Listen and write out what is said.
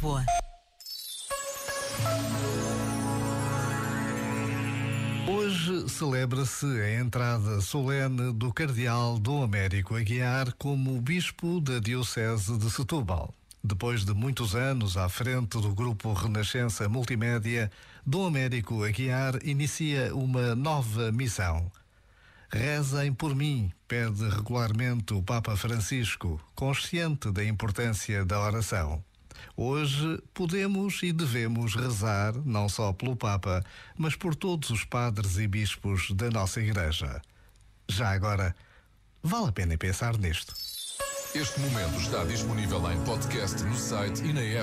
Lisboa. Hoje celebra-se a entrada solene do Cardeal Dom Américo Aguiar como Bispo da Diocese de Setúbal. Depois de muitos anos à frente do grupo Renascença Multimédia, Dom Américo Aguiar inicia uma nova missão. Rezem por mim, pede regularmente o Papa Francisco, consciente da importância da oração. Hoje podemos e devemos rezar não só pelo Papa, mas por todos os padres e bispos da nossa Igreja. Já agora, vale a pena pensar nisto. Este momento está disponível em podcast no site e na app.